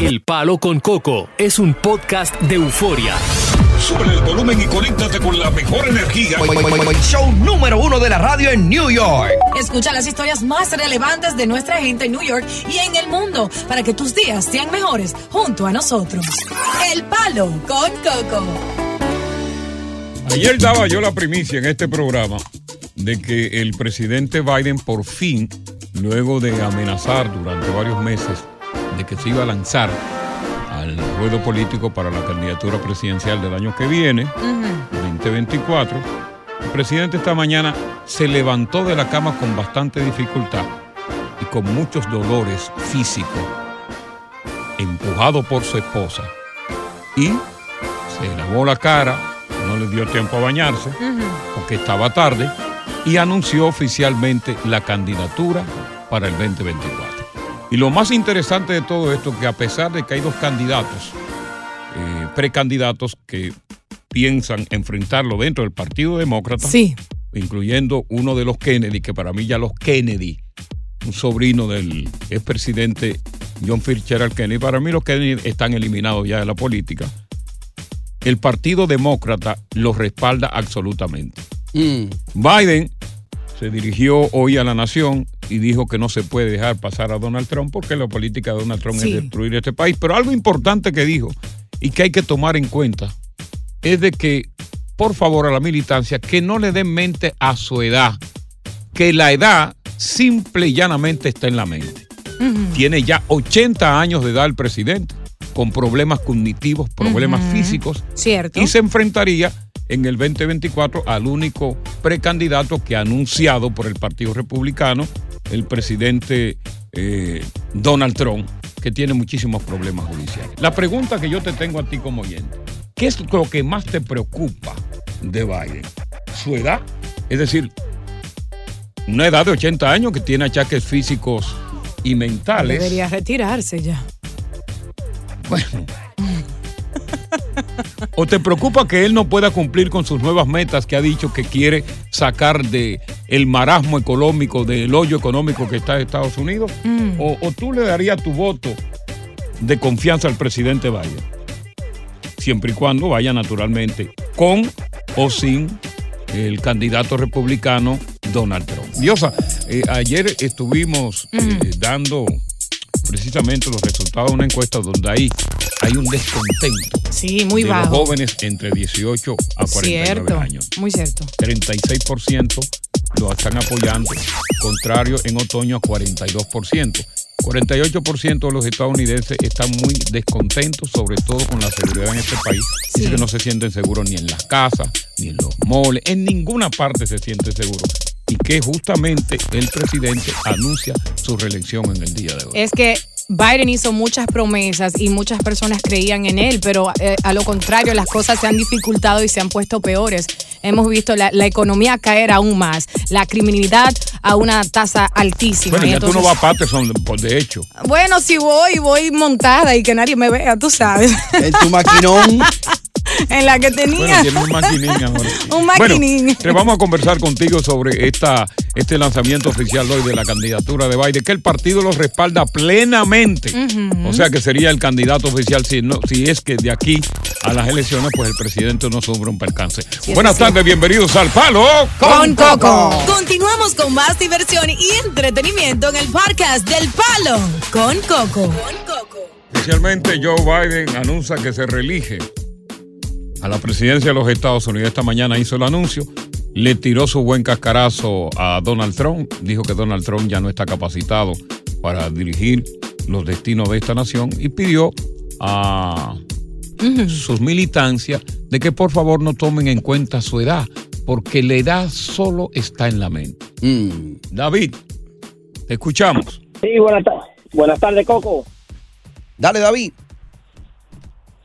El Palo con Coco es un podcast de euforia. Sube el volumen y conéctate con la mejor energía. Show número uno de la radio en New York. Escucha las historias más relevantes de nuestra gente en New York y en el mundo para que tus días sean mejores junto a nosotros. El Palo con Coco. Ayer daba yo la primicia en este programa de que el presidente Biden por fin, luego de amenazar durante varios meses de que se iba a lanzar al ruedo político para la candidatura presidencial del año que viene, 2024, el presidente esta mañana se levantó de la cama con bastante dificultad y con muchos dolores físicos, empujado por su esposa, y se lavó la cara, no le dio tiempo a bañarse, porque estaba tarde, y anunció oficialmente la candidatura para el 2024. Y lo más interesante de todo esto, que a pesar de que hay dos candidatos, eh, precandidatos que piensan enfrentarlo dentro del Partido Demócrata, Sí. incluyendo uno de los Kennedy, que para mí ya los Kennedy, un sobrino del expresidente John Fitzgerald Kennedy, para mí los Kennedy están eliminados ya de la política. El Partido Demócrata los respalda absolutamente. Biden se dirigió hoy a la nación y dijo que no se puede dejar pasar a Donald Trump porque la política de Donald Trump Sí. es destruir este país. Pero algo importante que dijo y que hay que tomar en cuenta es de que, por favor, a la militancia, que no le den mente a su edad, que la edad simple y llanamente está en la mente. Tiene ya 80 años de edad el presidente, con problemas cognitivos, problemas físicos, Cierto. y se enfrentaría en el 2024 al único precandidato que ha anunciado por el Partido Republicano, el presidente eh, Donald Trump, que tiene muchísimos problemas judiciales. La pregunta que yo te tengo a ti como oyente, ¿qué es lo que más te preocupa de Biden? ¿Su edad? Es decir, una edad de 80 años que tiene achaques físicos y mentales. Debería retirarse ya. Bueno. ¿O te preocupa que él no pueda cumplir con sus nuevas metas que ha dicho que quiere sacar de el marasmo económico, del hoyo económico que está en Estados Unidos? Mm. ¿O, o tú le darías tu voto de confianza al presidente Biden? Siempre y cuando vaya naturalmente con o sin el candidato republicano Donald Trump. Diosa, eh, ayer estuvimos eh, dando precisamente los resultados de una encuesta donde hay, hay un descontento Sí, muy de bajo. los jóvenes entre 18 a 49 Cierto. años. Muy cierto. 36% lo están apoyando, contrario en otoño a 42%. 48% de los estadounidenses están muy descontentos, sobre todo con la seguridad en este país. Sí. Dice que no se sienten seguros ni en las casas, ni en los moles, en ninguna parte se siente seguro. Y que justamente el presidente anuncia su reelección en el día de hoy. Es que Biden hizo muchas promesas y muchas personas creían en él, pero eh, a lo contrario, las cosas se han dificultado y se han puesto peores. Hemos visto la, la economía caer aún más, la criminalidad a una tasa altísima. Bueno, Y ya tú no vas a Patterson, por de hecho. Bueno, si voy, voy montada y que nadie me vea, tú sabes. En tu maquinón. en la que tenía. Bueno, tiene un maquinín ahora. Un maquinín. Bueno, te vamos a conversar contigo sobre esta, este lanzamiento oficial hoy de la candidatura de Biden, que el partido lo respalda plenamente. O sea que sería el candidato oficial si, no, si es que de aquí a las elecciones, pues el presidente no sufre un percance. Buenas tardes, bienvenidos al Palo Con Coco. Continuamos con más diversión y entretenimiento en el podcast del Palo con Coco. Especialmente Joe Biden anuncia que se reelige a la presidencia de los Estados Unidos. Esta mañana hizo el anuncio, le tiró su buen cascarazo a Donald Trump, dijo que Donald Trump ya no está capacitado para dirigir los destinos de esta nación y pidió a sus militancias de que por favor no tomen en cuenta su edad, porque la edad solo está en la mente. David, te escuchamos. Sí, buenas, ta- buenas tardes, Coco. Dale, David.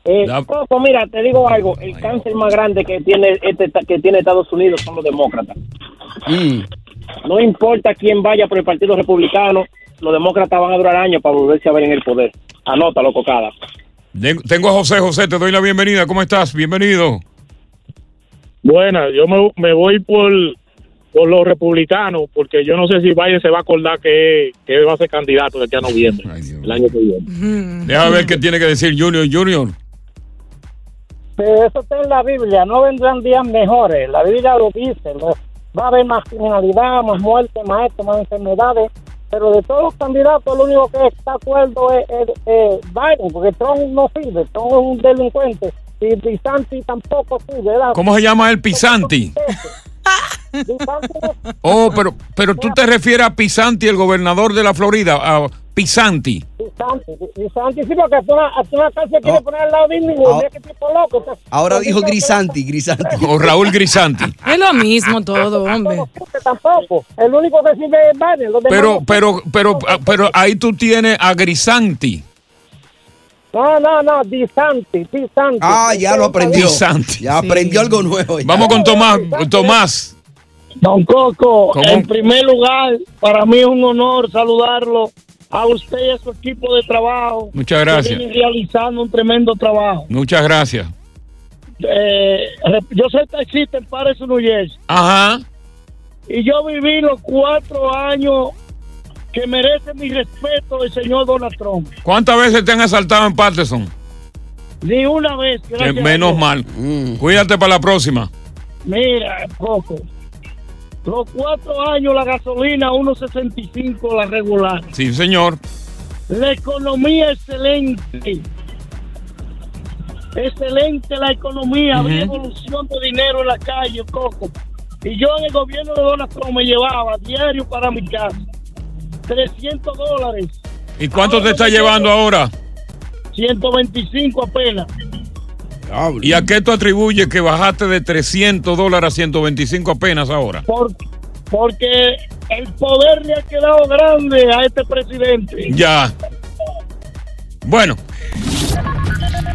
Eh, Coco, mira, te digo algo. El cáncer más grande que tiene este que tiene Estados Unidos son los demócratas. No importa quién vaya por el Partido Republicano, los demócratas van a durar años para volverse a ver en el poder. Anótalo, cocada. Tengo a José. José, te doy la bienvenida. ¿Cómo estás? Bienvenido. Buena, yo me, me voy por, por los republicanos, porque yo no sé si Biden se va a acordar que, que va a ser candidato de aquí a noviembre, el año que viene. Déjame ver qué tiene que decir Junior. Junior. Pero eso está en la Biblia, no vendrán días mejores. La Biblia lo dice. va a haber más criminalidad, más muerte, más esto, más enfermedades. Pero de todos los candidatos, lo único que está de acuerdo es, es- es Biden, porque Trump no sirve, Trump es un delincuente. Y DeSantis tampoco sirve. ¿verdad? ¿Cómo se llama el Pisanti? Oh, pero, pero tú te refieres a Pisanti, el gobernador de la Florida, a Pisanti. DeSantis sí, porque hasta una, hasta una cárcel quiere poner al lado de mí, Ah. qué tipo loco. Entonces, Ahora dijo Grisanti, Grisanti. O Raúl Grisanti. Es lo mismo todo, hombre. que tampoco. El único que sirve es Biden. Pero, no pero, pero, ah, pero ahí tú tienes a Grisanti. No, no, no, DeSantis, DeSantis. Ah, ya lo aprendió. Grisanti. Ya aprendió algo nuevo. ya. Vamos con Tomás. Tomás. Don Coco, ¿Cómo? en primer lugar, para mí es un honor saludarlo a usted y a su equipo de trabajo. Muchas que gracias. vienen realizando un tremendo trabajo. Muchas gracias. Eh, yo soy taxista en Paris, New Jersey, Ajá. y yo viví los cuatro años que merece mi respeto el señor Donald Trump. ¿Cuántas veces te han asaltado en Patterson? Ni una vez. Gracias menos mal. Cuídate para la próxima. Mira, Coco. Los cuatro años la gasolina 1.65 la regular. Sí, señor. La economía excelente. Excelente la economía. Había Ujú. evolución de dinero en la calle, Coco. Y yo en el gobierno de Donald Trump me llevaba diario para mi casa 300 dólares, ¿Y cuánto te está llevando ahora? 125 apenas. ¿Y a qué tú atribuyes que bajaste de 300 dólares a 125 apenas ahora? Por, porque el poder le ha quedado grande a este presidente. Ya. Bueno.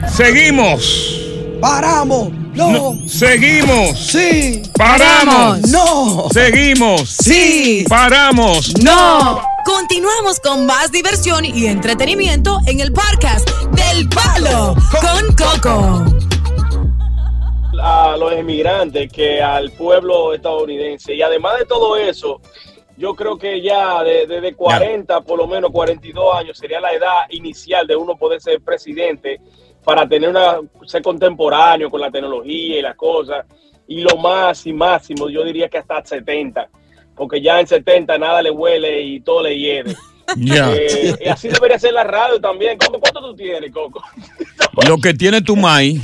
Seguimos. Paramos. No. Seguimos. Sí. Paramos. No. Seguimos. Sí. Paramos. No. Continuamos con más diversión y entretenimiento en el podcast del Palo con Coco. a los emigrantes que al pueblo estadounidense. Y además de todo eso, yo creo que ya de- desde 40, por lo menos 42 años, sería la edad inicial de uno poder ser presidente para tener una, ser contemporáneo con la tecnología y las cosas. Y lo más y máximo, yo diría que hasta 70, porque ya en 70 nada le huele y todo le hiede. Ya. Eh, y así debería ser la radio también. Coco, ¿Cuánto tú tienes, Coco? Lo que tiene tu maíz.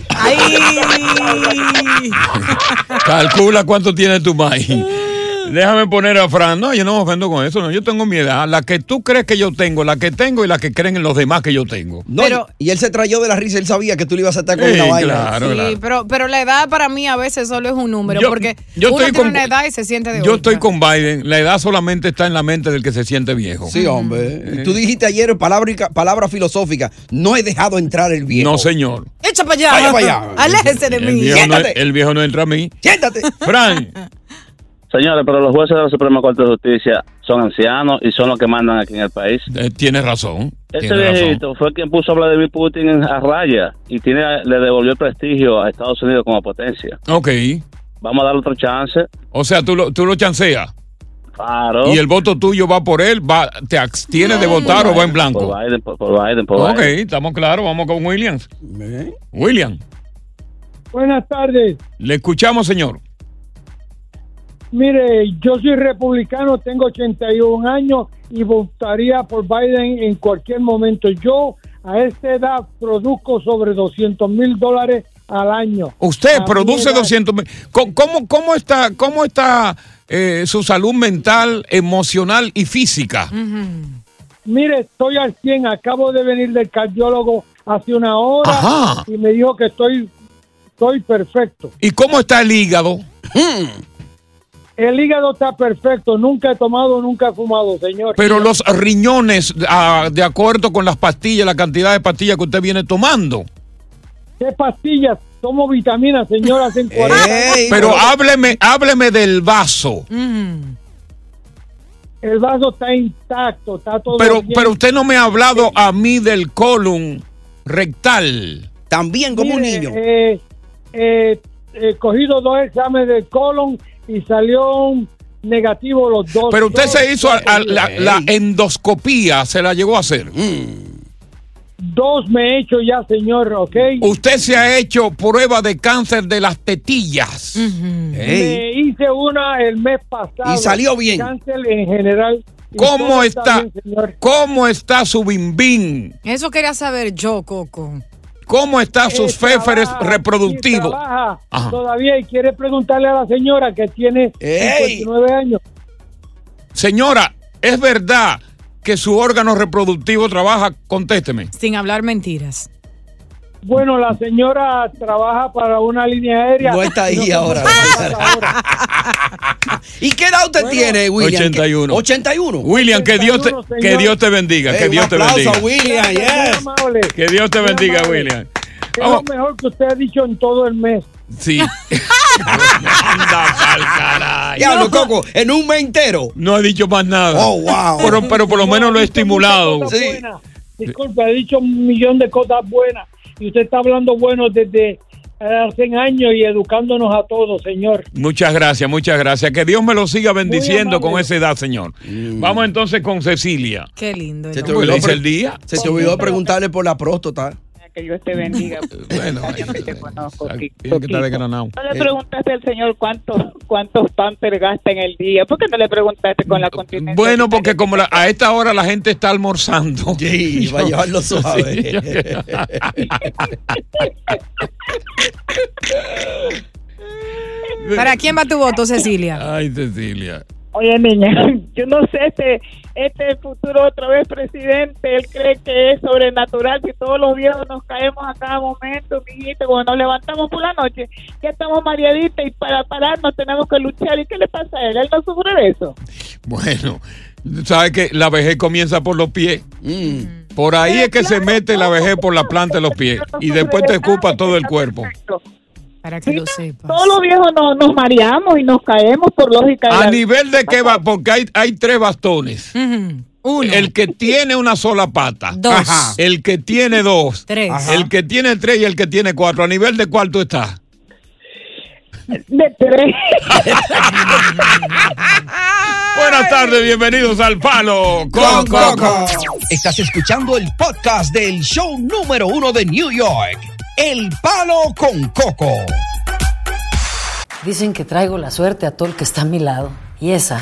Calcula cuánto tiene tu maíz. Déjame poner a Fran. No, yo no me ofendo con eso. No, yo tengo mi edad. La que tú crees que yo tengo, la que tengo y la que creen los demás que yo tengo. No, y él se trayó de la risa, él sabía que tú le ibas a estar con Sí, una vaina. claro, Sí, claro. pero, pero la edad para mí a veces solo es un número, Yo- porque yo uno estoy tiene con- una edad y se siente de Yo otra. estoy con Biden. La edad solamente está en la mente del que se siente viejo. Sí, hombre. Tú dijiste ayer palabra, palabra filosófica. No he dejado entrar el viejo. No, señor. Echa para allá. Vaya para allá. Aléjese de El mí. viejo, no, el viejo no entra a mí. Siéntate. Fran, Señores, pero los jueces de la Suprema Corte de Justicia son ancianos y son los que mandan aquí en el país. eh, tienes razón. Razón. viejito fue quien puso a Vladimir Putin a raya y tiene, le devolvió el prestigio a Estados Unidos como potencia. Ok. Vamos a darle otro chance. O sea, tú lo, tú lo chanceas. Claro. Y el voto tuyo va por él, va, ¿te abstienes de votar o va en blanco? Por Biden, por, por Biden, por Ok, Biden. estamos claros, vamos con Williams. William, Buenas tardes. le escuchamos, señor. Mire, yo soy republicano, tengo 81 años y votaría por Biden en cualquier momento. Yo A esta edad produzco sobre 200 mil dólares al año. Usted A produce edad- 200 mil. ¿Cómo, cómo, cómo está, cómo está eh, su salud mental, emocional y física? Mire, estoy al 100. Acabo de venir del cardiólogo hace una hora Ajá. y me dijo que estoy, estoy perfecto. ¿Y cómo está el hígado? El hígado está perfecto. Nunca he tomado, nunca he fumado, señor. Pero los riñones, ah, de acuerdo con las pastillas, la cantidad de pastillas que usted viene tomando. ¿Qué pastillas? Tomo vitaminas, señor, hace 40 años. Pero hábleme, hábleme del vaso. El vaso está intacto, está todo Pero, bien. pero usted no me ha hablado a mí del colon rectal. También Mire, eh, eh, he cogido dos exámenes de colon y salió negativo los dos. Pero usted Dos- se hizo a- a la, la endoscopía, se la llegó a hacer. Dos me he hecho ya, señor, ¿ok? Usted se ha hecho prueba de cáncer de las tetillas. Me hice una el mes pasado. Y salió bien. Cáncer en general. ¿Cómo todo está? bien, señor. ¿Cómo está su bimbín? Eso quería saber yo, Coco. ¿Cómo están sus Eh, féferes trabaja, reproductivos? trabaja Ajá. todavía y quiere preguntarle a la señora que tiene 59 años. Señora, ¿es verdad que su órgano reproductivo trabaja? Contésteme. Sin hablar mentiras. Bueno, la señora trabaja para una línea aérea. No está ahí ahora. ¿Y qué edad usted tiene, William? 81. 81. William, que Dios te, que Dios te bendiga. Hey, que un Dios te aplauso bendiga. a William, yes. amable. Que Dios te bendiga, amable. William. Es lo mejor que usted ha dicho en todo el mes. Sí. Anda pa'l caray. Diablo, Coco, en un mes entero. No he dicho más nada. Oh, wow. Pero, pero por lo menos lo he estimulado. Buenas. Disculpe, he dicho un millón de cosas buenas y usted está hablando bueno desde hace años y educándonos a todos, señor. Muchas gracias, muchas gracias. Que Dios me lo siga bendiciendo con esa edad, Señor. Vamos entonces con Cecilia. Qué lindo. Se te ¿Cómo olvidó, el día? se te olvidó preguntarle por la próstata. Que Dios te bendiga. Bueno, te conozco. Tiene que. No le preguntaste al señor cuántos cuántos pampers gasta en el día. ¿Por qué no le preguntaste con la continencia? Bueno, porque como la- a esta hora la gente está almorzando. Sí, va a llevarlo suave. ¿Para quién va tu voto, Cecilia? Ay, Cecilia. Oye, niña, yo no sé, este, este futuro otra vez presidente, él cree que es sobrenatural, si todos los viejos nos caemos a cada momento, mijito, cuando nos levantamos por la noche, ya estamos mareaditas y para pararnos tenemos que luchar. ¿Y qué le pasa a él? ¿Él no sufre de eso? Bueno, sabes que la vejez comienza por los pies. Por ahí es que se mete la vejez por la planta de los pies y después te ocupa todo el cuerpo. Para que lo sepas. Todos los viejos nos, nos mareamos y nos caemos por lógica. de A la- nivel de que va, porque hay, hay tres bastones. Uno. El que tiene una sola pata. Dos. Ajá. El que tiene dos. Tres. Ajá. El que tiene tres y el que tiene cuatro. ¿A nivel de cuál tú estás? De tres. Buenas tardes, bienvenidos al Palo con Coco. Estás escuchando el podcast del show número uno de New York, El Palo con Coco. Dicen que traigo la suerte a todo el que está a mi lado. Y esa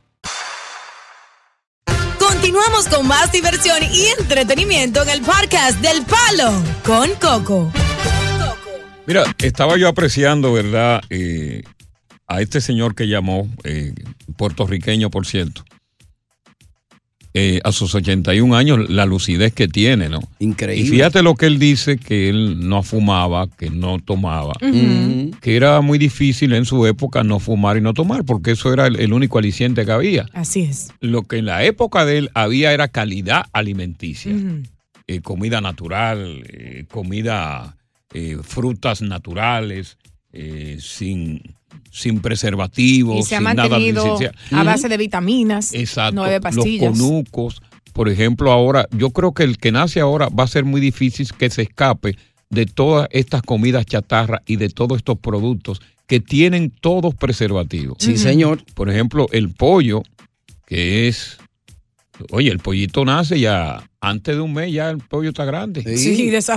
Continuamos con más diversión y entretenimiento en el podcast del Palo con Coco. Mira, estaba yo apreciando, ¿verdad? Eh, a este señor que llamó, eh, puertorriqueño, por cierto. Eh, a sus 81 años, la lucidez que tiene, ¿no? Increíble. Y fíjate lo que él dice, que él no fumaba, que no tomaba, que era muy difícil en su época no fumar y no tomar, porque eso era el, el único aliciente que había. Así es. Lo que en la época de él había era calidad alimenticia, eh, comida natural, eh, comida, eh, frutas naturales, eh, sin, sin preservativos, Y se ha sin nada mantenido artificial. a base de vitaminas. Exacto. Nueve pastillas. Los conucos, por ejemplo, ahora, yo creo que el que nace ahora va a ser muy difícil que se escape de todas estas comidas chatarra y de todos estos productos que tienen todos preservativos. Sí, señor. Por ejemplo, el pollo, que es, oye, el pollito nace ya, antes de un mes ya el pollo está grande.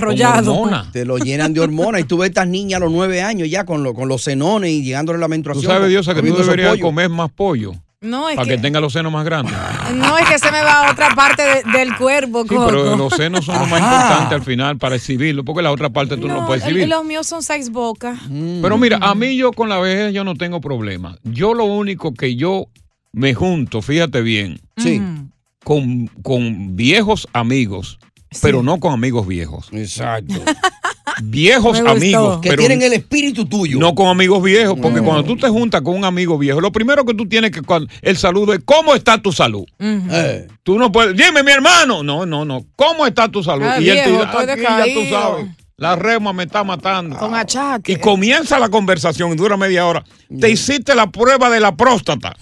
Con hormonas. Te lo llenan de hormonas. Y tú ves estas niñas a los nueve años ya con, lo- con los senones y llegándole la Tú menstruación. sabes, Diosa, que tú deberías comer más pollo No, es para que... que, tenga los senos más grandes. no, es que se me va a otra parte de- del cuerpo, Sí, pero los senos son lo más importante al final para exhibirlo, porque la otra parte tú no, lo puedes exhibir. los míos son seis bocas. Pero mira, a mí yo con la vejez yo no tengo problema. Yo lo único que yo me junto, fíjate bien, Sí. Con, con viejos amigos, pero no con amigos viejos. Exacto. Viejos amigos. Que pero tienen el espíritu tuyo. No con amigos viejos, porque Mm. cuando tú te juntas con un amigo viejo, lo primero que tú tienes que cuando- el saludo es ¿cómo está tu salud? Eh. Tú no puedes, dime mi hermano. No, no, no. ¿Cómo está tu salud? Ah, y él te dice, estoy "Aquí ya tú decaído". sabes. La rema me está matando. Con achaque. Y comienza la conversación y dura media hora. Te hiciste la prueba de la próstata.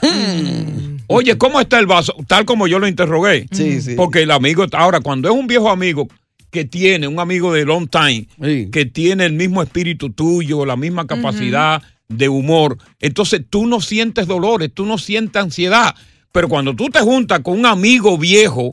Oye, ¿cómo está el vaso? Tal como yo lo interrogué. Sí, sí. Porque el amigo, ahora, cuando es un viejo amigo que tiene, un amigo de long time, que tiene el mismo espíritu tuyo, la misma capacidad de humor, entonces tú no sientes dolores, tú no sientes ansiedad. Pero cuando tú te juntas con un amigo viejo,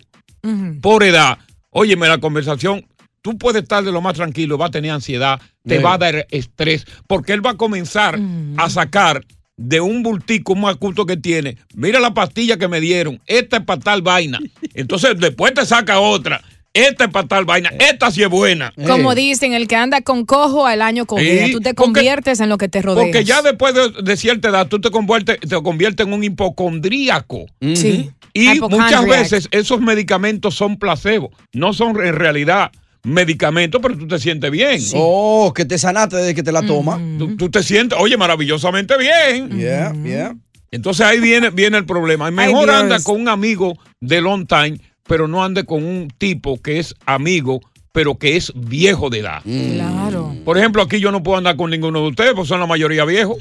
por edad, óyeme, la conversación, tú puedes estar de lo más tranquilo, va a tener ansiedad, te va a dar estrés, porque él va a comenzar a sacar de un bultico, un acuto que tiene, mira la pastilla que me dieron, esta es para tal vaina. Entonces después te saca otra, esta es para tal vaina, esta sí es buena. Como dicen, el que anda con cojo al año con Sí, ella. Tú te porque- conviertes en lo que te rodea. Porque ya después de, de cierta edad tú te conviertes, te conviertes en un hipocondríaco. Sí. Y muchas veces esos medicamentos son placebo, no son en realidad medicamentos, pero tú te sientes bien. Oh, que te sanaste desde que te la tomas. Tú, tú te sientes, oye, maravillosamente bien. Yeah, yeah. Entonces ahí viene, viene el problema. Mejor anda con un amigo de long time, pero no ande con un tipo que es amigo, pero que es viejo de edad. Claro. Por ejemplo, aquí yo no puedo andar con ninguno de ustedes, porque son la mayoría viejos.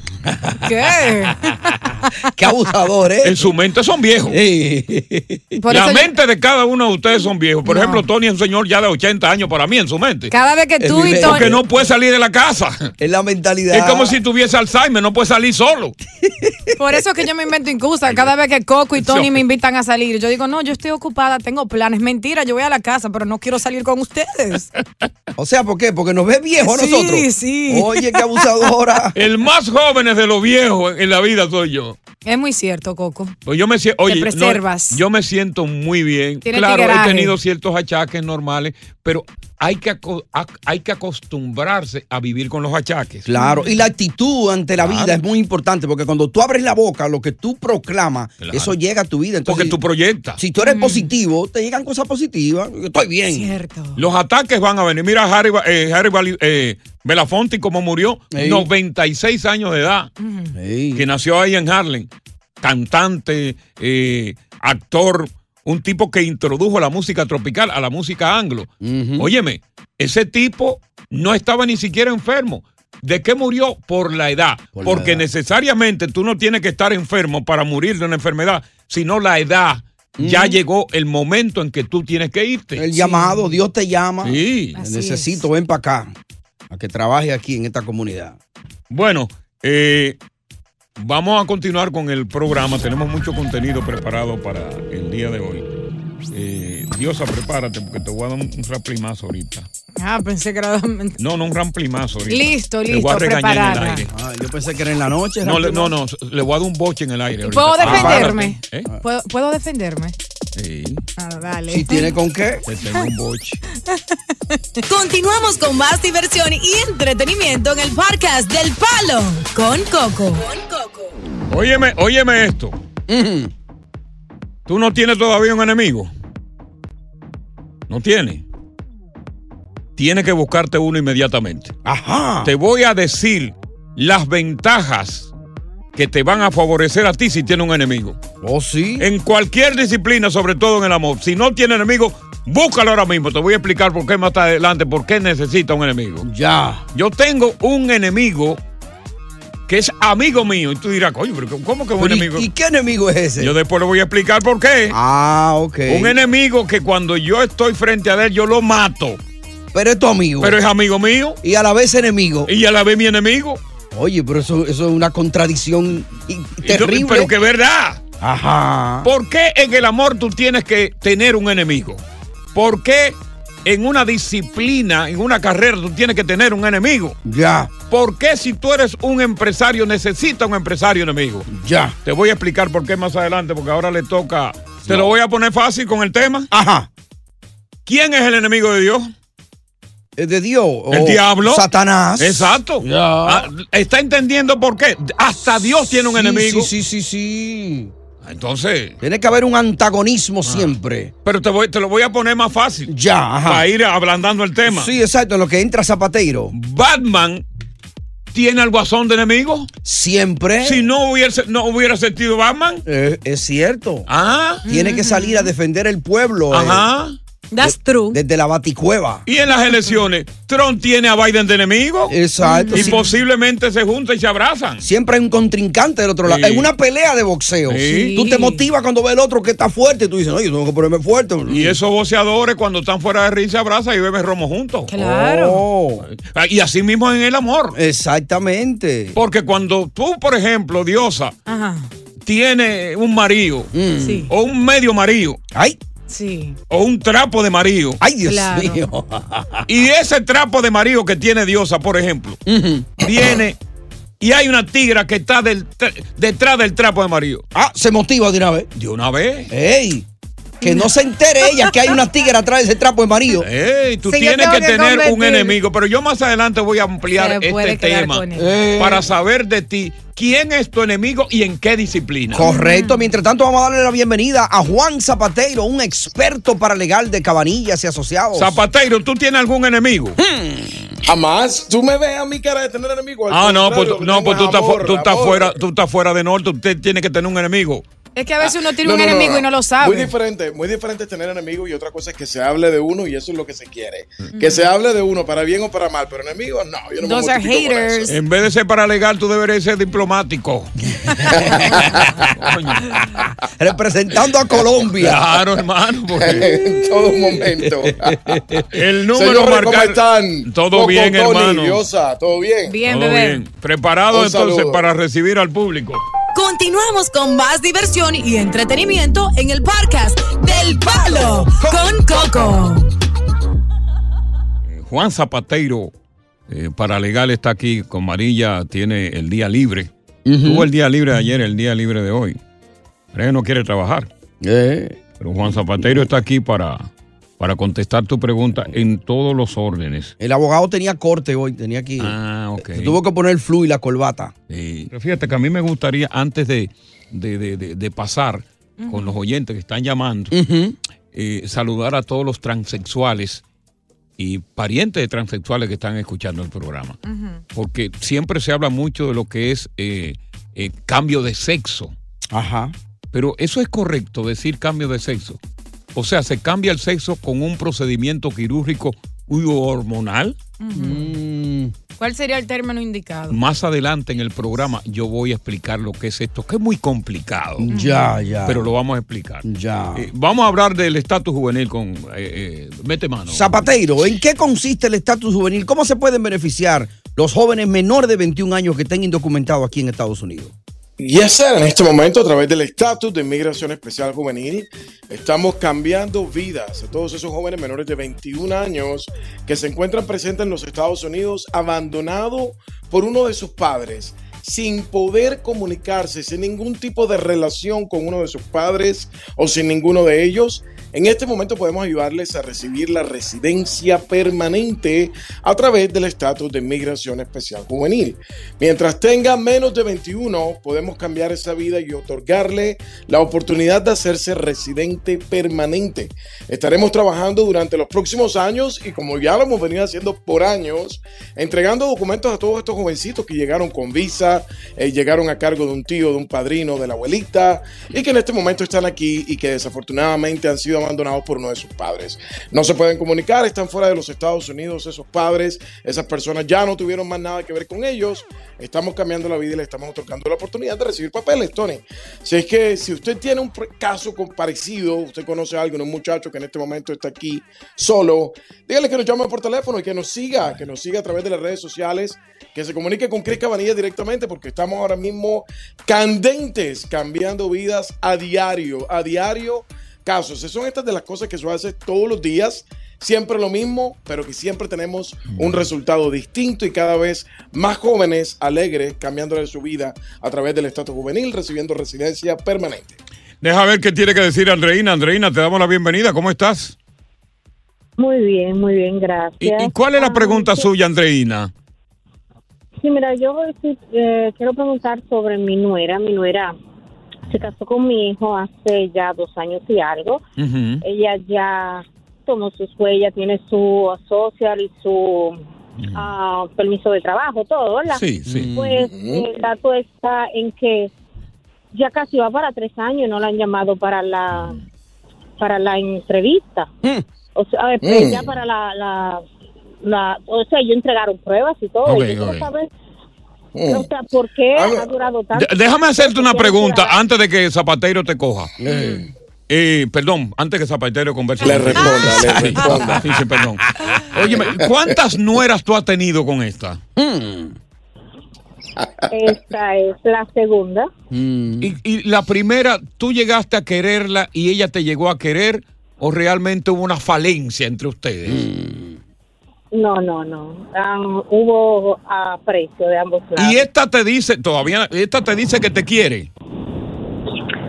¿Qué? Qué abusador, ¿eh? En su mente son viejos. Por la yo- mente de cada uno de ustedes son viejos. Por ejemplo, Tony es un señor ya de 80 años para mí en su mente. Cada vez que tú y Tony. Porque no puede salir de la casa. Es la mentalidad. Es como si tuviese Alzheimer, no puede salir solo. Por eso es que yo me invento incluso cada vez que Coco y Tony me invitan a salir. Yo digo, no, yo estoy ocupada, tengo planes. Mentira, yo voy a la casa, pero no quiero salir con ustedes. O sea, ¿por qué? Porque nos ves viejos a Sí, nosotros. sí. Oye, qué abusadora. El más joven de los viejos en la vida soy yo. Es muy cierto, Coco. Pues yo me siento, oye, no, preservas. yo me siento muy bien. Tienes claro, tigueraje. he tenido ciertos achaques normales, pero hay que, hay que acostumbrarse a vivir con los achaques. Claro, y la actitud ante la vida es muy importante porque cuando tú abres la boca, lo que tú proclamas, eso llega a tu vida. Entonces, Porque tú proyectas. Si tú eres positivo, te llegan cosas positivas. Estoy bien. Cierto. Los ataques van a venir. Mira a Harry, eh, Harry eh, Belafonte como murió, Ey. 96 años de edad, que nació ahí en Cantante, eh, actor, un tipo que introdujo la música tropical a la música anglo. Óyeme, ese tipo no estaba ni siquiera enfermo. ¿De qué murió? Por la edad. Por la Porque edad. necesariamente tú no tienes que estar enfermo para morir de una enfermedad, sino la edad. Ya llegó el momento en que tú tienes que irte. El llamado, Dios te llama. Sí. Necesito, ven para acá. A que trabaje aquí en esta comunidad. Bueno, eh, vamos a continuar con el programa. Tenemos mucho contenido preparado para el día de hoy. Eh, Diosa, prepárate porque te voy a dar un, un ramplimazo ahorita. Ah, pensé que era. No, no un ramplimazo ahorita. Listo, Le voy a listo, regañar en preparada. el aire. Ah, yo pensé que era en la noche. No, le- no, no, le voy a dar un boche en el aire. ahorita. ¿Puedo defenderme? ¿Eh? ¿Puedo, puedo defenderme? Sí. Ah, dale. Si tiene con qué. Te tengo un boche. Continuamos con más diversión y entretenimiento en el podcast del Palo con Coco. Óyeme, óyeme esto. ¿Tú no tienes todavía un enemigo? ¿No tienes? Tienes que buscarte uno inmediatamente. Ajá. Te voy a decir las ventajas que te van a favorecer a ti si tienes un enemigo. ¿Oh, sí? En cualquier disciplina, sobre todo en el amor. Si no tienes enemigo, búscalo ahora mismo. Te voy a explicar por qué más adelante, por qué necesita un enemigo. Ya. Yo tengo un enemigo que es amigo mío. Y tú dirás, coño, pero ¿cómo que un Pero, ¿y- enemigo? ¿Y qué enemigo es ese? Yo después le voy a explicar por qué. Ah, ok. Un enemigo que cuando yo estoy frente a él, yo lo mato. Pero es tu amigo. Pero es amigo mío. Y a la vez enemigo. Y a la vez mi enemigo. Oye, pero eso, eso es una contradicción terrible. Pero que verdad. Ajá. ¿Por qué en el amor tú tienes que tener un enemigo? ¿Por qué en una disciplina, en una carrera, tú tienes que tener un enemigo? Ya. ¿Por qué si tú eres un empresario necesitas un empresario enemigo? Ya. Te voy a explicar por qué más adelante, porque ahora le toca. Te lo voy a poner fácil con el tema. Ajá. ¿Quién es el enemigo de Dios? ¿Es de Dios? El o diablo. Satanás. Exacto. Ah, ¿Está entendiendo por qué? Hasta Dios tiene un Sí, enemigo. Sí, sí, sí, sí. Entonces. Tiene que haber un antagonismo siempre. Pero te, voy, te lo voy a poner más fácil. Ya, ajá. Para ir ablandando el tema. Sí, exacto, en lo que entra Zapateiro. Batman tiene al guasón de enemigo. Siempre. Si no hubiese, no hubiera sentido Batman. Eh, es cierto. Ah. Tiene que salir a defender el pueblo. eh, That's true. Desde la baticueva. Y en las elecciones, Trump tiene a Biden de enemigo. Exacto. Y Sí. posiblemente se juntan y se abrazan. Siempre hay un contrincante del otro lado. Sí. En una pelea de boxeo. Sí. Tú te motivas cuando ves el otro que está fuerte. Tú dices, no, yo tengo que ponerme fuerte. Y esos boxeadores, cuando están fuera de ring, se abrazan y beben romo juntos. Claro. Oh, Y así mismo en el amor. exactamente. Porque cuando tú, por ejemplo, Diosa, Ajá. tienes un marido Mm. Sí. o un medio marido Ay, Sí. o un trapo de marido. ay, Dios Claro. mío. Y ese trapo de marido que tiene Diosa, por ejemplo, viene y hay una tigra que está del- detrás del trapo de marido. Ah, se motiva de una vez. De una vez. ¡Ey! Que no se entere ella que hay una tigre atrás de ese trapo de marido. Ey, tú Sí, tienes que que tener un enemigo, pero yo más adelante voy a ampliar este tema para saber de ti quién es tu enemigo y en qué disciplina. Correcto. Mientras tanto, vamos a darle la bienvenida a Juan Zapateiro, un experto paralegal de Cabanillas y Asociados. Zapateiro, ¿tú tienes algún enemigo? Jamás. Tú me ves a mi cara de tener enemigos. Al Ah, no, pues, no, pues tú es estás, fu- amor, tú estás fuera, tú estás fuera de norte, usted tiene que tener un enemigo. Es que a veces uno tiene No, un no, enemigo no. y no lo Muy sabe. diferente, muy diferente es tener enemigos y otra cosa es que se hable de uno y eso es lo que se quiere. Que se hable de uno para bien o para mal, pero enemigos no. Yo no me Those are mortifico por haters. En vez de ser paralegal, tú deberías ser diplomático. Representando a Colombia. Claro, hermano. porque en todo momento. el número Señores, marcar- ¿cómo están? Todo Coco, bien, Tony, hermano. Diosa, ¿todo bien? Bien, Todo bebé. bien. Preparado Un entonces saludo. para recibir al público. Continuamos con más diversión y entretenimiento en el podcast del Palo con Coco. Juan Zapateiro, eh, paralegal, está aquí con Marilla, tiene el día libre. Tuvo el día libre de ayer, el día libre de hoy. Pero ella no quiere trabajar. Eh, Pero Juan Zapateiro está aquí para, para contestar tu pregunta en todos los órdenes. El abogado tenía corte hoy, tenía aquí. Ah, ok. Se tuvo que poner el flu y la corbata. Sí. Pero fíjate que a mí me gustaría, antes de, de- de- de- de pasar con los oyentes que están llamando, eh, saludar a todos los transexuales y parientes de transexuales que están escuchando el programa. Porque siempre se habla mucho de lo que es eh, eh, cambio de sexo. Ajá. Pero eso es correcto, decir cambio de sexo. O sea, se cambia el sexo con un procedimiento quirúrgico u hormonal. Mm, ¿Cuál sería el término indicado? Más adelante en el programa yo voy a explicar lo que es esto, que es muy complicado. Ya, ya. Pero lo vamos a explicar. Ya. Eh, vamos a hablar del estatus juvenil con... eh, eh, mete mano. Zapateiro, ¿en qué consiste el estatus juvenil? ¿Cómo se pueden beneficiar los jóvenes menores de 21 años que estén indocumentados aquí en Estados Unidos? Yes, sir. En este momento, a través del estatus de inmigración especial juvenil, estamos cambiando vidas a todos esos jóvenes menores de 21 años que se encuentran presentes en los Estados Unidos abandonados por uno de sus padres, sin poder comunicarse, sin ningún tipo de relación con uno de sus padres o sin ninguno de ellos. En este momento podemos ayudarles a recibir la residencia permanente a través del estatus de inmigración especial juvenil. Mientras tenga menos de 21, podemos cambiar esa vida y otorgarle la oportunidad de hacerse residente permanente. Estaremos trabajando durante los próximos años y como ya lo hemos venido haciendo por años, entregando documentos a todos estos jovencitos que llegaron con visa, eh, llegaron a cargo de un tío, de un padrino, de la abuelita y que en este momento están aquí y que desafortunadamente han sido abandonados por uno de sus padres. No se pueden comunicar, están fuera de los Estados Unidos esos padres, esas personas ya no tuvieron más nada que ver con ellos. Estamos cambiando la vida y le estamos otorgando la oportunidad de recibir papeles, Tony. Si es que si usted tiene un caso parecido, usted conoce a alguien, un muchacho que en este momento está aquí solo, dígale que nos llame por teléfono y que nos siga, que nos siga a través de las redes sociales, que se comunique con Cris Cabanilla directamente porque estamos ahora mismo candentes, cambiando vidas a diario, a diario casos. Esas son estas de las cosas que se hace todos los días, siempre lo mismo, pero que siempre tenemos un resultado distinto y cada vez más jóvenes, alegres, cambiándole su vida a través del estatus juvenil, recibiendo residencia permanente. Deja ver qué tiene que decir Andreina. Andreina, te damos la bienvenida. ¿Cómo estás? Muy bien, muy bien, ¿Y, gracias. y cuál es la Ah, pregunta suya, Andreina? Sí, mira, yo eh, quiero preguntar sobre mi nuera. Mi nuera se casó con mi hijo hace ya dos años y algo. Ella ya tomó sus huellas, tiene su social y su ah, permiso de trabajo, todo, ¿verdad? Sí, sí. Pues el dato está en que ya casi va para tres años y no la han llamado para la para la entrevista. O sea, a ver, pues Mm. ya para la, la, la- o sea, ellos entregaron pruebas y todo. Ok, y yo quiero ok. saber, Mm. O sea, ¿por qué ha durado tanto? Déjame hacerte una pregunta antes de que Zapateiro te coja. Eh, perdón, antes que Zapateiro converse. Le responda, le responda. Sí, sí, perdón. Óyeme, ¿cuántas nueras tú has tenido con esta? Esta es la segunda. Y, y la primera, ¿tú llegaste a quererla y ella te llegó a querer o realmente hubo una falencia entre ustedes? No, no, no. Ah, hubo aprecio de ambos lados. Y esta te dice, todavía, esta te dice que te quiere.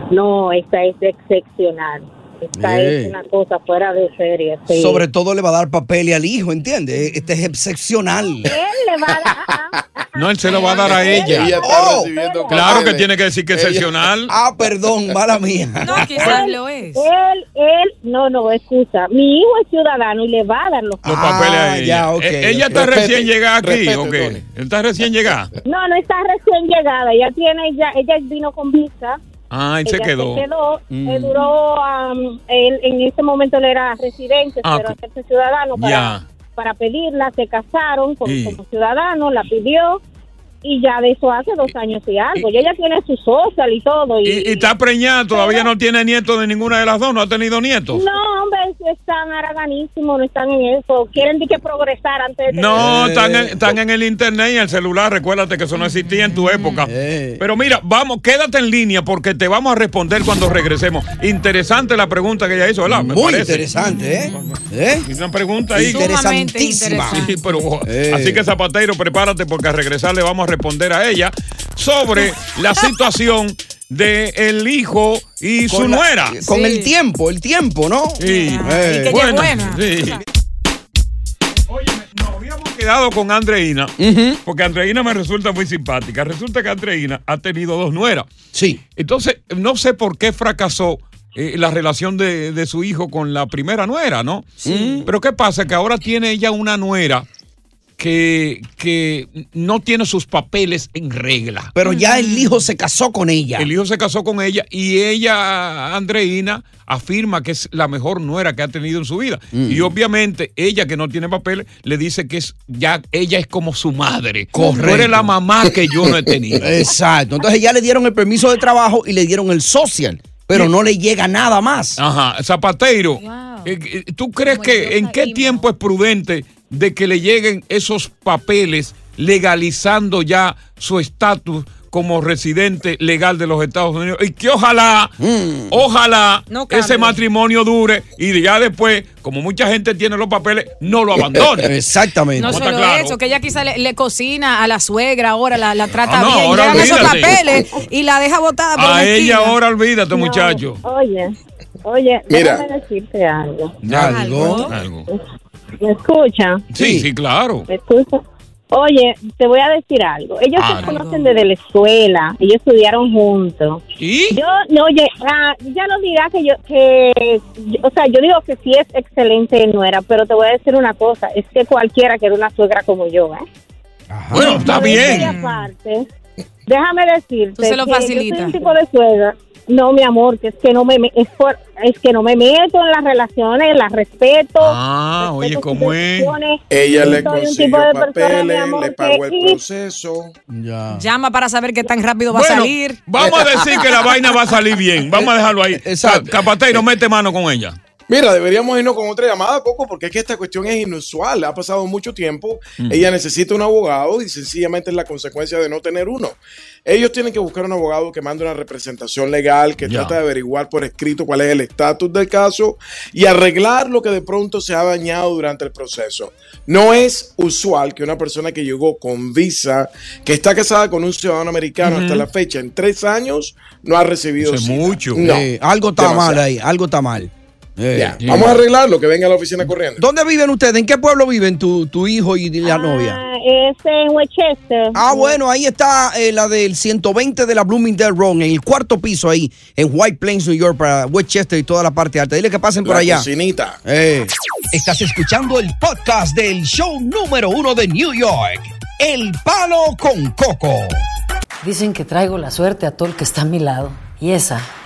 No, esta es excepcional. Esta Eh. es una cosa fuera de serie. sí. Sobre todo le va a dar papel al hijo, ¿entiendes? Este es excepcional. Él le va a dar... No, él se lo va a dar a ella. Ella está recibiendo claro que tiene que decir que Ella- excepcional. Ah, perdón, mala mía. No, quizás lo es. Él, él, no, no, escucha. Mi hijo es ciudadano y le va a dar los Los papeles a ella. ya, ok, Eh, ella está Respete, recién llegada aquí, respete. Está recién llegada. No, no está recién llegada. Ella tiene, ya, ella vino con visa. Ah, se Ella quedó. Se quedó. Mm. Eh, duró, um, él, en ese momento él era residente, Ah, pero hacerse ciudadano para, para pedirla. Se casaron como ciudadano, la pidió. Y ya de eso hace dos años y algo. Y ella tiene su social y todo. Y, Y, y está preñada, todavía no tiene nietos de ninguna de las dos, no ha tenido nietos. No, hombre, están haraganísimos, no están en eso. Quieren de que progresar antes de tener- No, están en, están en el internet y en el celular. Recuérdate que eso no existía en tu época. Pero mira, vamos, quédate en línea porque te vamos a responder cuando regresemos. Interesante la pregunta que ella hizo, ¿verdad? Me Muy parece. interesante, ¿eh? ¿Eh? Una pregunta ahí. Interesantísima. Sí, pero, Eh. Así que Zapatero, prepárate porque al regresar le vamos a responder a ella sobre la situación de el hijo y su la- nuera. Con el tiempo, el tiempo, ¿no? Sí. Eh. Bueno, sí. Óyeme, nos habíamos quedado con Andreina, porque Andreina me resulta muy simpática. Resulta que Andreina ha tenido dos nueras. Sí. Entonces, no sé por qué fracasó eh, la relación de, de su hijo con la primera nuera, ¿no? Sí. Pero ¿qué pasa? Que ahora tiene ella una nuera que, que no tiene sus papeles en regla. Pero ya el hijo se casó con ella. El hijo se casó con ella y ella, Andreina, afirma que es la mejor nuera que ha tenido en su vida. Mm. Y obviamente ella que no tiene papeles le dice que es ya ella es como su madre. Correcto. Tú eres la mamá que yo no he tenido. Exacto. Entonces ya le dieron el permiso de trabajo y le dieron el social, pero no le llega nada más. Ajá, Zapateiro, eh, eh, ¿tú crees que en qué tiempo es prudente de que le lleguen esos papeles legalizando ya su estatus como residente legal de los Estados Unidos y que ojalá, Mm. ojalá No ese matrimonio dure y ya después, como mucha gente tiene los papeles, no lo abandone. Exactamente. No ¿Cómo solo está claro? eso, que ella quizá le, le cocina a la suegra, ahora la, la trata Ah, no, bien, ahora llegan esos papeles y la deja botada por A ella ahora olvídate, No, muchacho. Oye, oye, Mira. déjame decirte algo. Algo. Algo. ¿Me escucha? Sí, sí, claro. ¿Me escucha? Oye, te voy a decir algo. Ellos se conocen desde la escuela, ellos estudiaron juntos. ¿Y? Yo, no, oye, ah, ya no digas que yo, que, o sea, yo digo que sí es excelente nuera, pero te voy a decir una cosa, es que cualquiera quiere una suegra como yo, ¿eh? Bueno, está bien. aparte, déjame decirte Tú se lo que yo soy un tipo de suegra, No, mi amor, que es que no me me- es, por- es que no me meto en las relaciones, las respeto. Ah, oye, respeto ¿cómo es? Ella le consiguió papeles, amor, le pagó el proceso. Llama para saber qué tan rápido va a Bueno, salir. Vamos a decir que la vaina va a salir bien. Vamos a dejarlo ahí. Ca- Capateiro, mete mano con ella. Mira, deberíamos irnos con otra llamada, Coco, porque es que esta cuestión es inusual. Ha pasado mucho tiempo. Ella necesita un abogado y sencillamente es la consecuencia de no tener uno. Ellos tienen que buscar un abogado que mande una representación legal, que Ya. trate de averiguar por escrito cuál es el estatus del caso y arreglar lo que de pronto se ha dañado durante el proceso. No es usual que una persona que llegó con visa, que está casada con un ciudadano americano hasta la fecha, en tres años, no ha recibido Eso es mucho. No, Eh, algo está demasiado. mal ahí, algo está mal. Ya, Vamos a arreglarlo, que venga a la oficina corriendo. ¿Dónde viven ustedes? ¿En qué pueblo viven tu, tu hijo y la novia? Ah, es en Westchester. Ah, bueno, ahí está eh, la del 120 de la Bloomingdale Road, en el cuarto piso ahí, en White Plains, New York, para Westchester y toda la parte alta. Dile que pasen por La allá. cocinita. Eh. Estás escuchando el podcast del show número uno de New York, El Palo con Coco. Dicen que traigo la suerte a todo el que está a mi lado. Y esa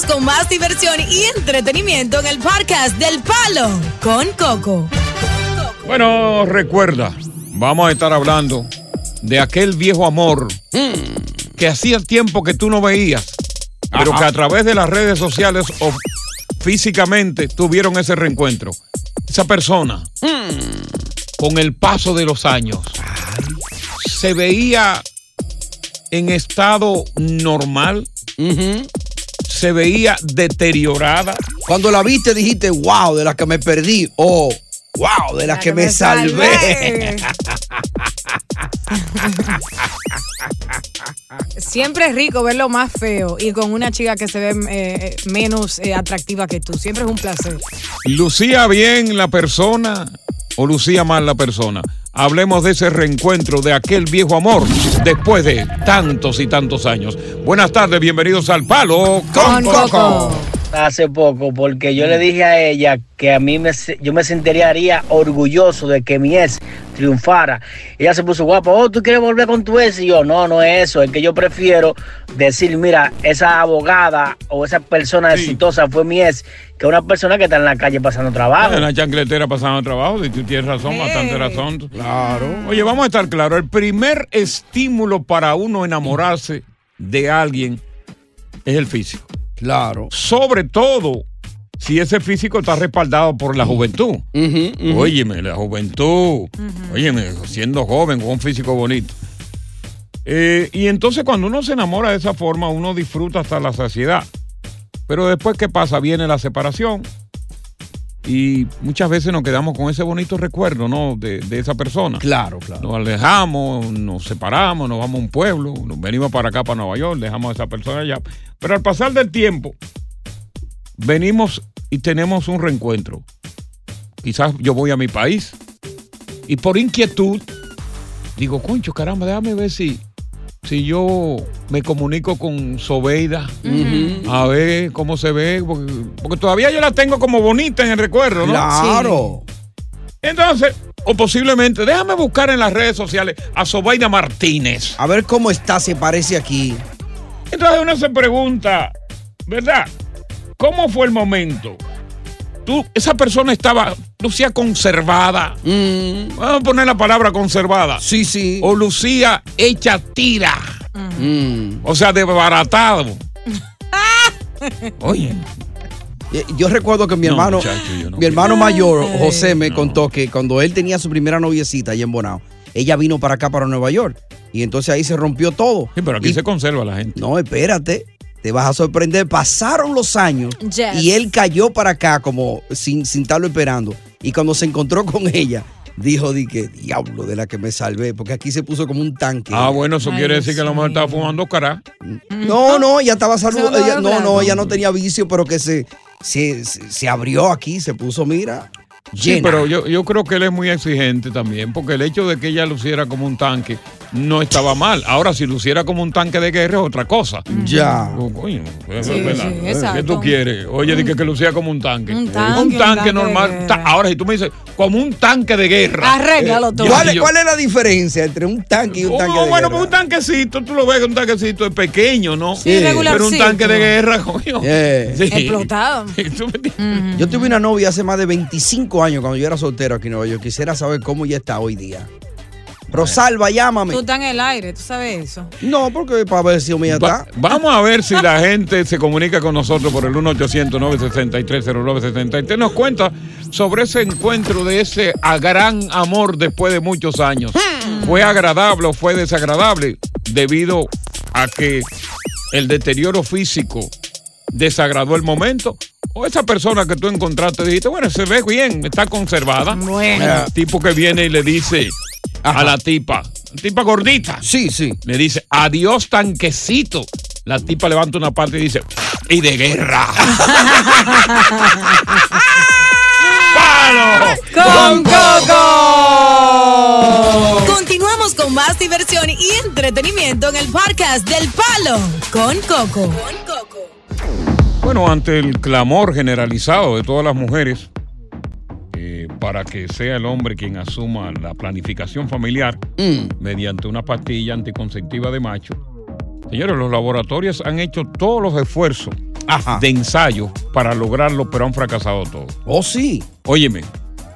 Continuamos con más diversión y entretenimiento en el podcast del Palo con Coco. Bueno, recuerda, vamos a estar hablando de aquel viejo amor que hacía tiempo que tú no veías, pero que a través de las redes sociales o físicamente tuvieron ese reencuentro. Esa persona, con el paso de los años, se veía en estado normal, se veía deteriorada. Cuando la viste dijiste, wow, de la que me perdí. Oh, wow, de la, que, me salvé. Siempre es rico verlo más feo y con una chica que se ve eh, menos eh, atractiva que tú. Siempre es un placer. ¿Lucía bien la persona o lucía mal la persona? Hablemos de ese reencuentro de aquel viejo amor después de tantos y tantos años. Buenas tardes, bienvenidos al Palo con, Coco. Hace poco, porque yo le dije a ella que a mí me, yo me sentiría orgulloso de que mi ex triunfara. Ella se puso guapa, oh, tú quieres volver con tu ex. Y yo, no, no es eso, es que yo prefiero decir, mira, esa abogada o esa persona exitosa fue mi ex, que una persona que está en la calle pasando trabajo. En la chancletera pasando trabajo, y tú tienes razón, bastante razón. Claro. Oye, vamos a estar claros, el primer estímulo para uno enamorarse de alguien es el físico. Claro. Sobre todo si ese físico está respaldado por la juventud. Óyeme, la juventud. Óyeme, siendo joven, con un físico bonito. Eh, y entonces cuando uno se enamora de esa forma, uno disfruta hasta la saciedad. Pero después, ¿qué pasa? Viene la separación. Y muchas veces nos quedamos con ese bonito recuerdo, ¿no? De, de esa persona. Claro, claro. Nos alejamos, nos separamos, nos vamos a un pueblo, nos venimos para acá, para Nueva York, dejamos a esa persona allá. Pero al pasar del tiempo, venimos y tenemos un reencuentro. Quizás yo voy a mi país y por inquietud digo, concho, caramba, déjame ver si, si yo me comunico con Sobeida, a ver cómo se ve, porque, porque todavía yo la tengo como bonita en el recuerdo, ¿no? Claro. Entonces, o posiblemente, déjame buscar en las redes sociales a Sobeida Martínez. A ver cómo está, se parece aquí. Entonces uno se pregunta, ¿verdad? ¿Cómo fue el momento? Tú, esa persona estaba, lucía conservada. Vamos a poner la palabra conservada. Mm. Sí, sí. O lucía hecha tira. Mm. O sea, desbaratado. Oye. Eh, Yo recuerdo que mi No, hermano, muchacho, yo no mi hermano mayor, Ay, José, me contó que cuando él tenía su primera noviecita allá en Bonao, ella vino para acá, para Nueva York. Y entonces ahí se rompió todo. Sí, pero aquí Y- se conserva la gente. No, espérate. Te vas a sorprender. Pasaron los años Yes. y él cayó para acá como sin, sin estarlo esperando. Y cuando se encontró con ella, dijo di que diablo de la que me salvé, porque aquí se puso como un tanque. Ah, bueno, eso quiere decir que la mujer estaba fumando cara. No, no, ella estaba saludando. No, no, hablando. ella no tenía vicio, pero que se, se, se, abrió aquí, se puso, mira. Sí, pero yo, yo creo que él es muy exigente también, porque el hecho de que ella luciera como un tanque no estaba mal. Ahora, si luciera como un tanque de guerra es otra cosa. Ya. Oh, coño, es Sí, verdad. sí, ¿Qué tú quieres? Oye, di que, que lucía como un tanque. Un Eh, tanque, un un tanque tanque de normal. Ta- Ahora, si tú me dices, como un tanque de guerra. Arréglalo tú. yo- ¿Cuál, es- yo- cuál es la diferencia entre un tanque y un Oh, tanque de bueno, guerra? pues un tanquecito, tú lo ves que un tanquecito es pequeño, ¿no? Sí, regularcito. Pero un tanque de guerra, coño. Eh. Sí. Explotado. Yo tuve una novia hace más de 25 años cuando yo era soltero aquí en Nueva York. Quisiera saber cómo ella está hoy día. Rosalba, llámame. Tú estás en el aire, tú sabes eso. No, porque para ver si Va- está. vamos a ver si la gente se comunica con nosotros por el 1-800-963-0963. Nos cuenta sobre ese encuentro de ese a gran amor después de muchos años. ¿Fue agradable o fue desagradable? Debido a que el deterioro físico desagradó el momento. O esa persona que tú encontraste dijiste, bueno, se ve bien, está conservada. Bueno. El tipo que viene y le dice a la tipa, tipa gordita. Sí, sí. Le dice, adiós tanquecito. La tipa levanta una parte y dice, y de guerra. ¡Palo! ¡Con Coco! Continuamos con más diversión y entretenimiento en el podcast del Palo con Coco. Bueno, ante el clamor generalizado de todas las mujeres eh, para que sea el hombre quien asuma la planificación familiar mediante una pastilla anticonceptiva de macho, señores, los laboratorios han hecho todos los esfuerzos de ensayo para lograrlo, pero han fracasado todos. Oh, sí. Óyeme,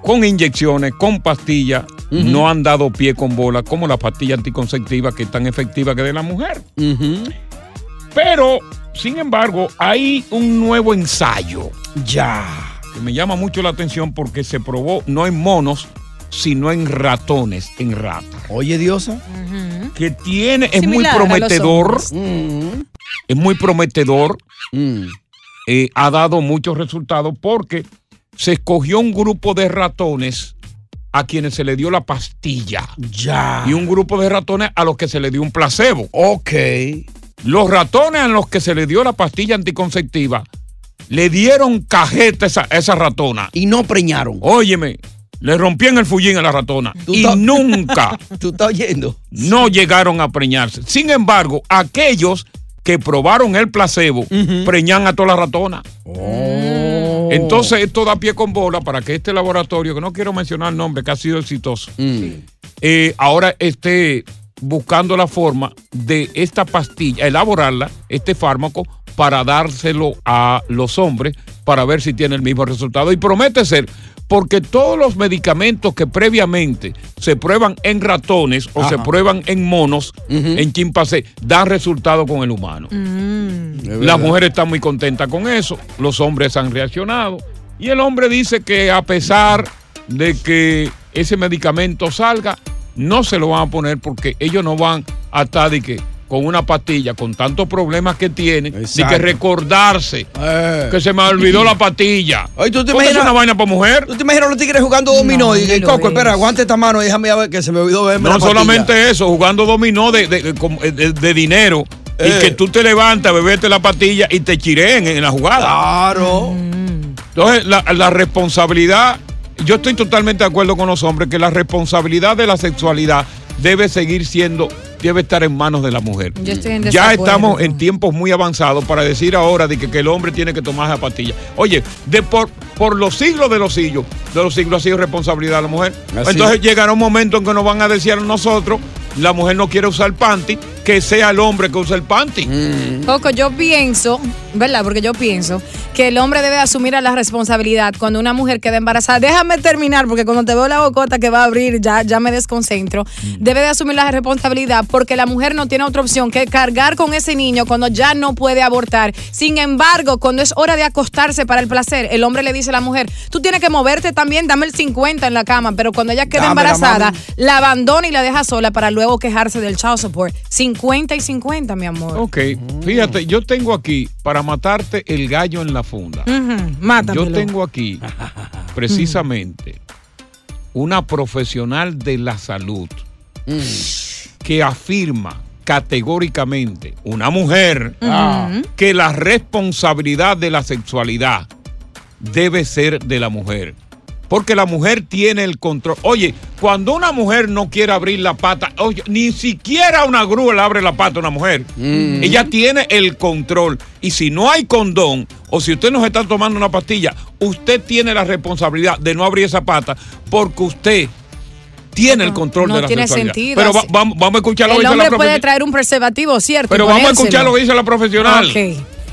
con inyecciones, con pastillas, no han dado pie con bola como la pastilla anticonceptiva que es tan efectiva que de la mujer. Pero, sin embargo, hay un nuevo ensayo. Ya. Que me llama mucho la atención porque se probó no en monos, sino en ratones, en ratas. Oye, Diosa. Que tiene, es Similar a muy los prometedor. Es muy prometedor. Eh, ha dado muchos resultados porque se escogió un grupo de ratones a quienes se le dio la pastilla. Ya. Y un grupo de ratones a los que se le dio un placebo. Ok. Los ratones a los que se le dio la pastilla anticonceptiva le dieron cajeta a esa, ratona. Y no preñaron. Óyeme, le rompían el fullín a la ratona. Y nunca. ¿Tú estás oyendo? No llegaron a preñarse. Sin embargo, aquellos que probaron el placebo preñan a toda la ratona. Oh. Entonces, esto da pie con bola para que este laboratorio, que no quiero mencionar el nombre, que ha sido exitoso, eh, ahora esté buscando la forma de esta pastilla, elaborarla, este fármaco, para dárselo a los hombres para ver si tiene el mismo resultado. Y promete ser, porque todos los medicamentos que previamente se prueban en ratones o se prueban en monos, en chimpancé, dan resultado con el humano. Las mujeres están muy contentas con eso, los hombres han reaccionado. Y el hombre dice que a pesar de que ese medicamento salga, no se lo van a poner porque ellos no van a estar de que con una pastilla, con tantos problemas que tienen, de que recordarse Eh. que se me olvidó la pastilla. Ay, ¿tú te ¿Cómo es imaginas- una vaina para mujer? ¿Tú te imaginas los tigres jugando dominó? y no el lo Coco, ves. espera, aguante esta mano y déjame a ver que se me olvidó verme No la pastilla. solamente eso, jugando dominó de, de- de- de dinero Eh. y que tú te levantas, bebete la pastilla y te chireen en la jugada. Claro. Entonces, la, la responsabilidad, yo estoy totalmente de acuerdo con los hombres que la responsabilidad de la sexualidad debe seguir siendo, debe estar en manos de la mujer. Yo estoy en Ya estamos en tiempos muy avanzados para decir ahora de que, que el hombre tiene que tomar esa pastilla. Oye, de por, por los siglos de los siglos, de los siglos ha sido responsabilidad de la mujer. Así Entonces es. llegará un momento en que nos van a decir a nosotros, la mujer no quiere usar panty, que sea el hombre que use el panty. Coco, yo pienso, ¿verdad? Porque yo pienso que el hombre debe asumir a la responsabilidad cuando una mujer queda embarazada. Déjame terminar, porque cuando te veo la bocota que va a abrir, ya, ya me desconcentro. Debe de asumir la responsabilidad porque la mujer no tiene otra opción que cargar con ese niño cuando ya no puede abortar. Sin embargo, cuando es hora de acostarse para el placer, el hombre le dice a la mujer, tú tienes que moverte también, dame el 50 en la cama, pero cuando ella queda embarazada, la abandona y la deja sola para luego quejarse del child support. 50 y 50, mi amor. Ok, fíjate, yo tengo aquí para matarte el gallo en la funda. Mátamelo. Yo tengo aquí precisamente una profesional de la salud que afirma categóricamente, una mujer, que la responsabilidad de la sexualidad debe ser de la mujer. Porque la mujer tiene el control. Oye, cuando una mujer no quiere abrir la pata, oye, ni siquiera una grúa le abre la pata a una mujer. Ella tiene el control. Y si no hay condón, o si usted no está tomando una pastilla, usted tiene la responsabilidad de no abrir esa pata porque usted tiene el control no de la tiene sexualidad. sentido. Pero va- vamos, vamos a escuchar lo que El dice la hombre puede profesional. traer un preservativo, ¿cierto? Pero vamos a escuchar lo que dice la profesional.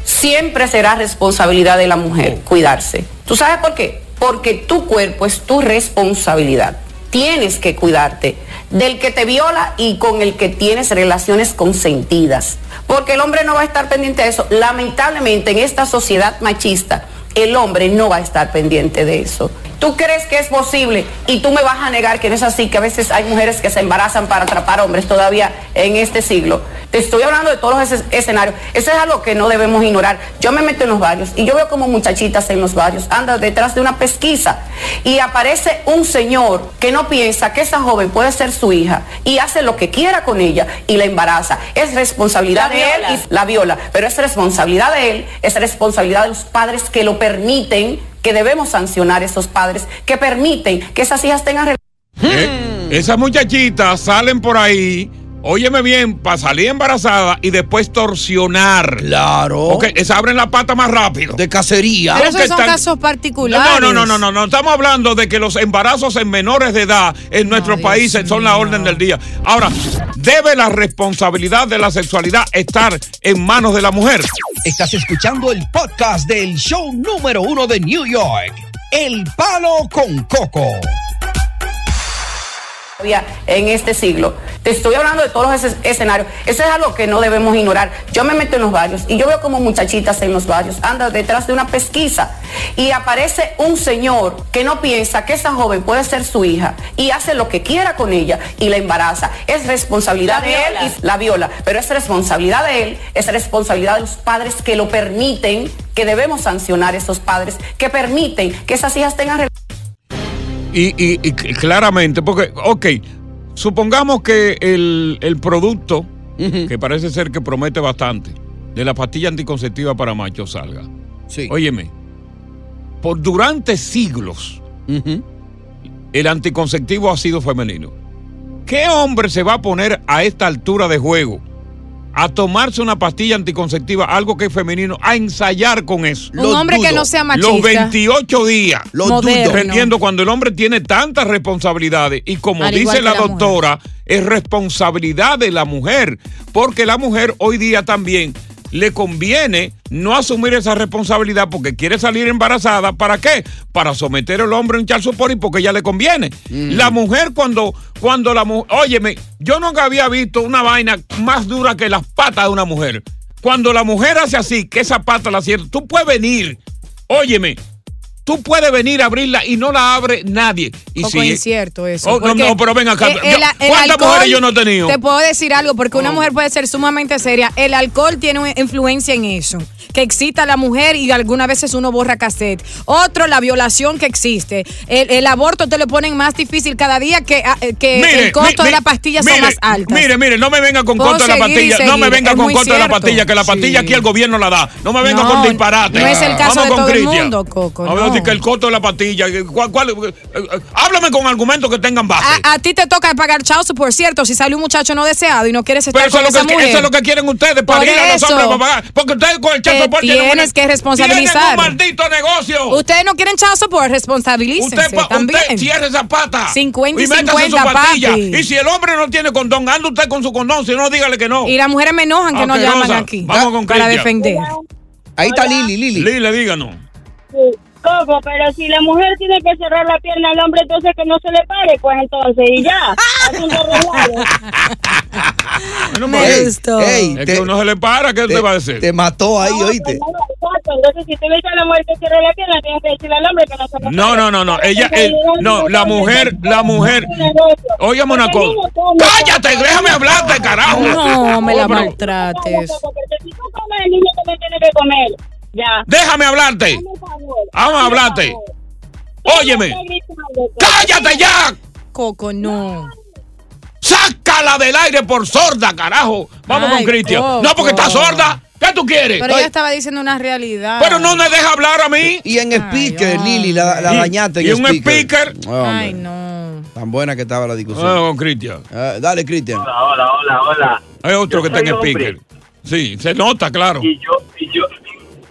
Siempre será responsabilidad de la mujer cuidarse. ¿Tú sabes por qué? Porque tu cuerpo es tu responsabilidad. Tienes que cuidarte del que te viola y con el que tienes relaciones consentidas. Porque el hombre no va a estar pendiente de eso. Lamentablemente en esta sociedad machista, el hombre no va a estar pendiente de eso. ¿Tú crees que es posible? Y tú me vas a negar que no es así, que a veces hay mujeres que se embarazan para atrapar hombres todavía en este siglo. Te estoy hablando de todos los esce- escenarios. Eso es algo que no debemos ignorar. Yo me meto en los barrios y yo veo como muchachitas en los barrios andan detrás de una pesquisa y aparece un señor que no piensa que esa joven puede ser su hija y hace lo que quiera con ella y la embaraza. Es responsabilidad La de él y la viola, pero es responsabilidad de él, es responsabilidad de los padres que lo permiten, que debemos sancionar a esos padres que permiten que esas hijas tengan relaciones. Eh, esas muchachitas salen por ahí, óyeme bien, para salir embarazada y después torsionar. Claro. Ok, se abren la pata más rápido. De cacería. Pero Porque esos son están- casos particulares. No, no, no, no, no, no. Estamos hablando de que los embarazos en menores de edad en nuestros países son la orden del día. Ahora, ¿debe la responsabilidad de la sexualidad estar en manos de la mujer? Estás escuchando el podcast del show número uno de New York, El Palo con Coco. En este siglo. Te estoy hablando de todos los esce- escenarios. Eso es algo que no debemos ignorar. Yo me meto en los barrios y yo veo como muchachitas en los barrios andan detrás de una pesquisa y aparece un señor que no piensa que esa joven puede ser su hija y hace lo que quiera con ella y la embaraza. Es responsabilidad La de él y la viola, pero es responsabilidad de él, es responsabilidad de los padres que lo permiten, que debemos sancionar a esos padres que permiten que esas hijas tengan relaciones Y, y- y cl- claramente, porque, ok, supongamos que el, el producto, que parece ser que promete bastante, de la pastilla anticonceptiva para machos salga. Sí. Óyeme, por durante siglos, el anticonceptivo ha sido femenino. ¿Qué hombre se va a poner a esta altura de juego a tomarse una pastilla anticonceptiva, algo que es femenino, a ensayar con eso? Un hombre que no sea machista. Los 28 días. Lo Moderno. dudo. Dependiendo cuando el hombre tiene tantas responsabilidades y como Al dice la doctora, es responsabilidad de la mujer, porque la mujer hoy día también le conviene no asumir esa responsabilidad porque quiere salir embarazada. ¿Para qué? Para someter al hombre a un child support y porque ya le conviene. La mujer cuando, cuando la mujer, óyeme, yo nunca había visto una vaina más dura que las patas de una mujer. Cuando la mujer hace así, que esa pata la cierra, tú puedes venir, óyeme, tú puedes venir a abrirla y no la abre nadie. Y Poco si- incierto eso. Oh, no, no, pero ven acá. el- el- el ¿Cuántas mujeres yo no he tenido? Te puedo decir algo, porque una Oh. mujer puede ser sumamente seria. El alcohol tiene una influencia en eso. Que excita a la mujer y algunas veces uno borra cassette. Otro, la violación que existe. El, el aborto te lo ponen más difícil cada día que, ah, eh, que Mire, el costo mi- de la pastilla mire, son más altas. Mire, mire, no me venga con Puedo costo de la pastilla. No me venga es con costo de la pastilla, que la pastilla aquí el gobierno la da. No me venga No, con disparate. no es el caso Vamos de todo el Cristian. mundo, Coco, Decir que el costo de la pastilla. ¿cuál- cuál- eh, eh, háblame con argumentos que tengan base. A, a ti te toca pagar chauzo, por cierto, si sale un muchacho no deseado y no quieres estar Pero eso con es, esa lo que, mujer. eso es lo que quieren ustedes, Por parir a los eso, hombres para pagar. Porque ustedes con el te chazo por tienes que responsabilizar. Tienen un maldito negocio. Ustedes no quieren chauzo, pues responsabilícense Usted, pa- también. usted cierre esa pata. 50 y y métase 50, su pastilla. papi. Y si el hombre no tiene condón, anda usted con su condón. Si no, dígale que no. Y las mujeres me enojan que no llaman aquí Vamos con para defender. Ahí está Lili, Lili. Lili, díganos. Coco, pero si la mujer tiene que cerrar la pierna al hombre, entonces que no se le pare, pues entonces, y ya. Bueno, Me pues, gustó. ey, es te- que uno se le para, ¿qué te- te va a decir? Te mató ahí, oíste. No. Entonces, si tú le dices a la mujer que cierre la pierna, tienes que decirle al hombre que no se le No, no, no, no. Ella, él- no, la mujer, la mujer. Óigame una cosa. ¡Cállate! Déjame hablarte, carajo. No me la maltrates. Porque si tú comes, el niño también tiene que comer. Ya. Déjame hablarte. Vamos a hablarte. Óyeme. ¡Cállate ya! Coco, no. ¡Sácala del aire por sorda, carajo! Vamos Ay, con Cristian. No, porque está sorda. ¿Qué tú quieres? Pero ella estaba diciendo una realidad. Pero no me deja hablar a mí. Y en speaker, Lili, la, la Y- dañaste en y un speaker. speaker. Oh. Ay, no. Tan buena que estaba la discusión. Vamos con Cristian. Ah, dale, Cristian. Hola, hola, hola. Hay otro Yo que está en soy hombre. speaker. Sí, se nota, claro. Y yo,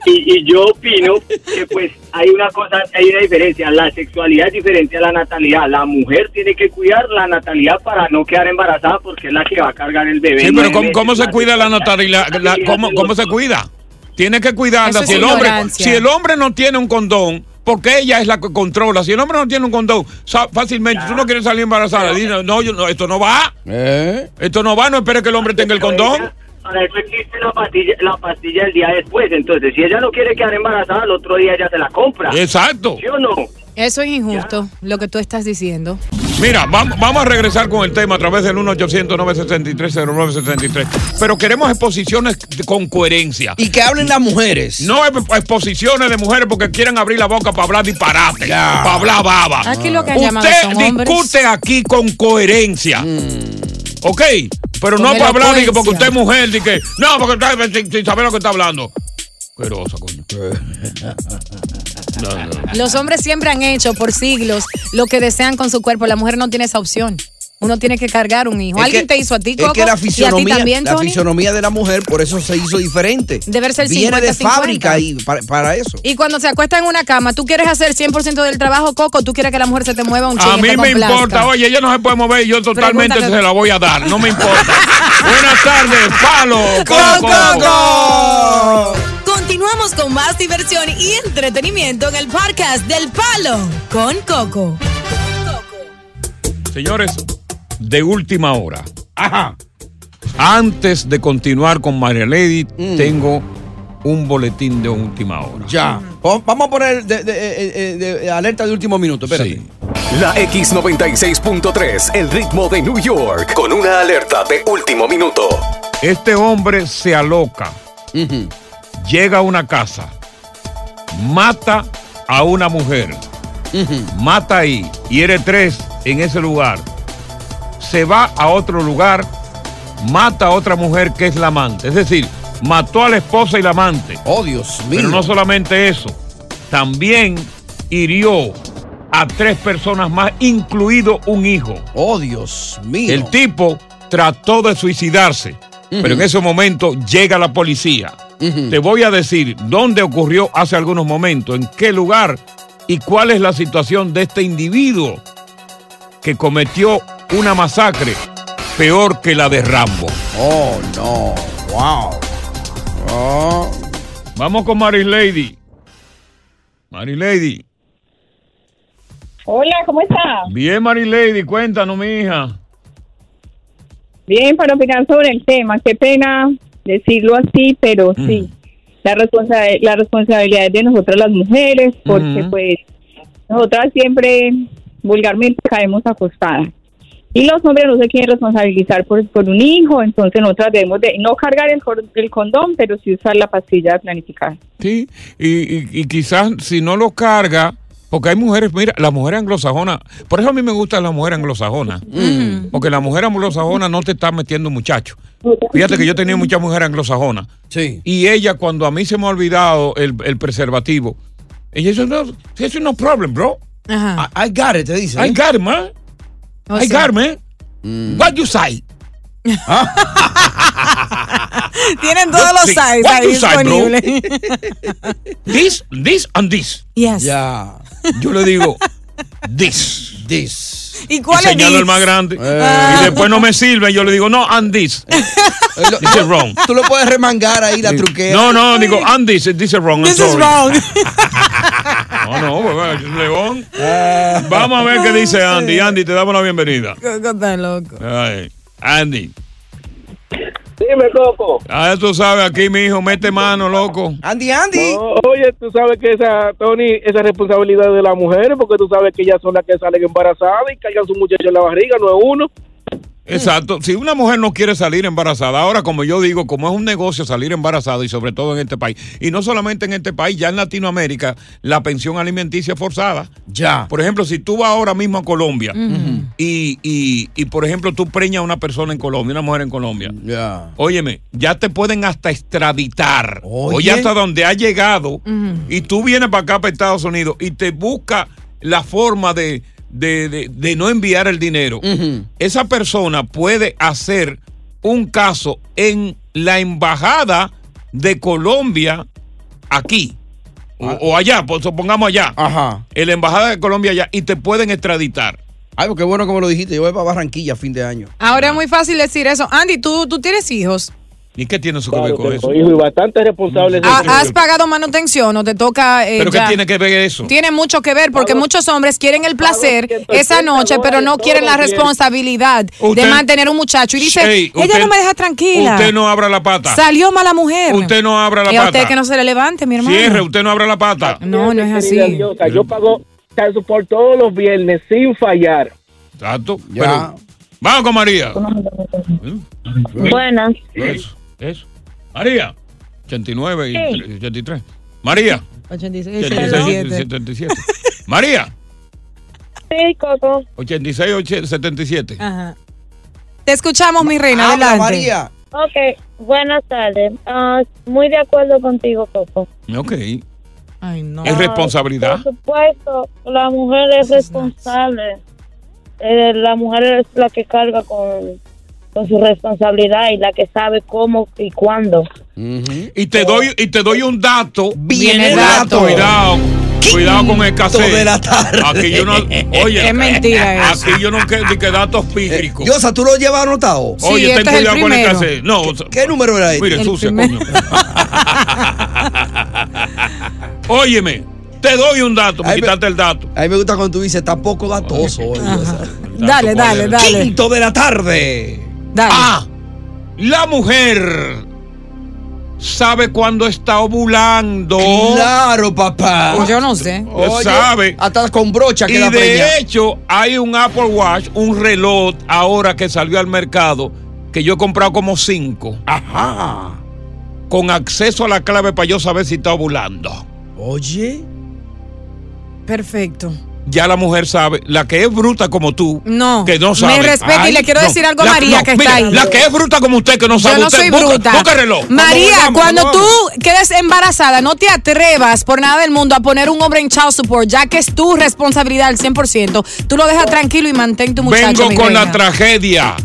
y yo, y, yo opino que pues hay una cosa, hay una diferencia. La sexualidad es diferente a la natalidad. La mujer tiene que cuidar la natalidad para no quedar embarazada porque es la que va a cargar el bebé. Sí, pero ¿cómo, cómo se cuida la natalidad? La- ¿cómo, cómo se cuida? Tiene que cuidarla. Si el, hombre, si el hombre no tiene un condón, porque ella es la que controla. Si el hombre no tiene un condón, fácilmente, tú no quieres salir embarazada, dice, no, yo, no, esto no va. ¿Eh? Esto no va, no espere que el hombre tenga el condón. Para eso existe la pastilla, la pastilla el día después. Entonces, si ella no quiere quedar embarazada, el otro día ella se la compra. Exacto. ¿Sí o no? Eso es injusto, lo que tú estás diciendo. Mira, vamos, vamos a regresar con el tema a través del 1-800-963-0963. Pero queremos exposiciones con coherencia. Y que hablen las mujeres. No exp- exposiciones de mujeres porque quieren abrir la boca para hablar disparate, para hablar baba. Aquí lo que han llamado Usted son hombres. discute aquí con coherencia. ¿Ok? Pero no para hablar de que porque usted es mujer, de que. No, porque usted sin, sin saber lo que está hablando. Asquerosa, coño. No, no. Los hombres siempre han hecho por siglos lo que desean con su cuerpo. La mujer no tiene esa opción. Uno tiene que cargar un hijo. Es ¿Alguien que- te hizo a ti, Es Coco? que la ¿Y a ti fisionomía, también, la Tony? fisionomía de la mujer, por eso se hizo diferente. Debe ser Viene de 50-50. fábrica y para, para eso. Y cuando se acuesta en una cama, ¿tú quieres hacer 100% del trabajo, Coco? ¿Tú quieres que la mujer se te mueva un chingo A mí me importa, oye, ella no se puede mover, yo totalmente Pregúntale- se la voy a dar, no me importa. Buenas tardes, palo, Coco. Continuamos con más diversión y entretenimiento en el podcast del Palo con Coco. Señores, de última hora. Ajá. Antes de continuar con María Lady, tengo un boletín de última hora. Ya. O- Vamos a poner de, de- eh, eh, de alerta de último minuto. Espérate. La X96.3, el ritmo de New York, con una alerta de último minuto. Este hombre se aloca, llega a una casa, mata a una mujer, mata ahí, hiere tres en ese lugar, se va a otro lugar, mata a otra mujer que es la amante. Es decir, mató a la esposa y la amante. Oh, Dios mío. Pero no solamente eso, también hirió a tres personas más, incluido un hijo. Oh, Dios mío. El tipo trató de suicidarse, pero en ese momento llega la policía. Te voy a decir dónde ocurrió hace algunos momentos, en qué lugar y cuál es la situación de este individuo que cometió una masacre peor que la de Rambo. Oh, no. Wow. Oh. Vamos con Mary Lady. Mary Lady. Hola, ¿cómo está? Bien, Mary Lady, cuéntanos, mi hija. Bien, para opinar sobre el tema. Qué pena decirlo así, pero sí. La, responsa- la responsabilidad es de nosotras las mujeres, porque Ujú. pues nosotras siempre vulgarmente caemos acostadas. Y los hombres no se quieren responsabilizar por, por un hijo, entonces nosotras debemos de no cargar el, el condón, pero sí usar la pastilla planificada. Sí, y, y- y quizás si no lo carga, porque hay mujeres, mira, la mujer anglosajona, por eso a mí me gusta la mujer anglosajona, porque la mujer anglosajona no te está metiendo muchacho. Fíjate que yo tenía mucha mujer anglosajona. Sí. Y ella, cuando a mí se me ha olvidado el, el preservativo, ella dice, no, eso no problem, bro. Ajá. I, I got it, te dice. I got it, man. O sea- got it, man. What you say? Tienen todos los sites What ahí you say, bro? disponibles. This, this and this. Yes. Ya. Yo le digo, this. This. ¿Y Y cuál es señalo el más grande. Eh. Y después no me sirve. Yo le digo, no, and this. This is wrong. Tú lo puedes remangar ahí, la truquea. No, no, digo, and this. This is wrong. I'm This is wrong. No, no, pues, León. Vamos a ver qué dice Andy. Andy, te damos la bienvenida. Coco está loco. Ay, Andy. Dime, Coco. Ah, tú sabes, aquí mi hijo mete mano, loco. Andy, Andy. No, oye, tú sabes que esa, Tony, esa responsabilidad de las mujeres, porque tú sabes que ellas son las que salen embarazadas y cargan su muchacho en la barriga, no es uno. Exacto. Si una mujer no quiere salir embarazada, ahora como yo digo, como es un negocio salir embarazada y sobre todo en este país, y no solamente en este país, ya en Latinoamérica, la pensión alimenticia es forzada. Ya. Por ejemplo, si tú vas ahora mismo a Colombia y, y- y, por ejemplo, tú preñas a una persona en Colombia, una mujer en Colombia, Ya. óyeme, ya te pueden hasta extraditar. Oye. Oye, hasta donde ha llegado y tú vienes para acá, para Estados Unidos, y te busca la forma de, de- de- de no enviar el dinero, esa persona puede hacer un caso en la embajada de Colombia aquí. O, o allá, pues supongamos allá. Ajá. En la embajada de Colombia allá y te pueden extraditar. Ay, qué bueno como lo dijiste. Yo voy para Barranquilla a fin de año. Ahora es muy fácil decir eso. Andy, ¿tú, tú tienes hijos? ¿Y qué tiene eso que ver con Tengo eso? hijos y bastante responsables. de ¿Ha- eso. ¿Has pagado manutención o te toca eh, ¿Pero qué tiene que ver eso? Tiene mucho que ver porque muchos hombres quieren el placer esa noche, pero no quieren la responsabilidad de mantener un muchacho. Y dice, ella usted- no me deja tranquila. Usted no abra la pata. Salió mala mujer. Usted no abra la y a pata. usted que no se le levante, mi hermano. Cierre, usted no abra la pata. No, no es así. Yo pago support todos los viernes sin fallar. Exacto. Ya. Pero, vamos con María. Buenas. Eso, eso. María. 89 y Sí. 83. María. 86, 86 y 77. María. Sí, Coco. 86 y 77. Ajá. Te escuchamos, mi reina. Habla, adelante. María. Ok, buenas tardes. Ah, muy de acuerdo contigo, Coco. Ok. Ay, no. Es responsabilidad. Por supuesto, la mujer es responsable. Eh, la mujer es la que carga con, con su responsabilidad y la que sabe cómo y cuándo. Y te doy y te doy un dato. El Cuidado, dato. Cuidado. Cuidado con el cassette. de la tarde. Aquí yo no, oye, Es mentira eso. Aquí yo no ni que datos pígricos. Diosa, ¿tú lo llevas anotado? Oye, ten cuidado con el cassette. No, o sea, ¿Qué número era este? Mire, El sucia, primero. coño. Óyeme, te doy un dato, me quitaste el dato. A mí me gusta cuando tú dices, está poco datoso. Dale, dale, dale. Quinto de la tarde. Dale. Ah, la mujer sabe cuándo está ovulando. Claro, papá. Pues yo no sé. Lo sabe. Hasta con brocha Y de hecho, hay un Apple Watch, un reloj ahora que salió al mercado, que yo he comprado como cinco. Ajá. Con acceso a la clave para yo saber si está ovulando. Oye. Perfecto. Ya la mujer sabe, la que es bruta como tú, No. que no Me sabe. respeta y le quiero decir algo a María, que está ahí. La que es bruta como usted, que no sabe Yo no usted, soy busca- bruta. busca el reloj. María, vamos, cuando vamos. tú quedes embarazada, no te atrevas por nada del mundo a poner un hombre en child support, ya que es tu responsabilidad al 100%. Tú lo dejas tranquilo y mantén tu muchacho. Vengo mi con reina. la tragedia.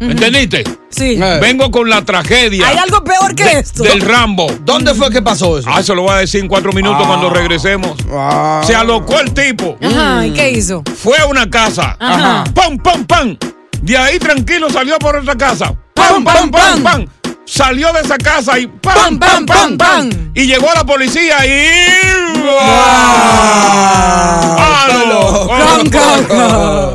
¿Entendiste? Sí. Vengo con la tragedia. Hay algo peor que de- esto. Del Rambo. ¿Dónde fue que pasó eso? Ah, eso lo voy a decir en cuatro minutos Ah. cuando regresemos. Se alocó el tipo. Ajá, ¿y qué hizo? Fue a una casa. Ajá. ¡Pam, pam, pam! De ahí tranquilo salió por otra casa. ¡Pam, pam, pam, pam! Salió de esa casa y ¡pam, pam, pam, pam! Y llegó la policía y. ¡Palo con Coco!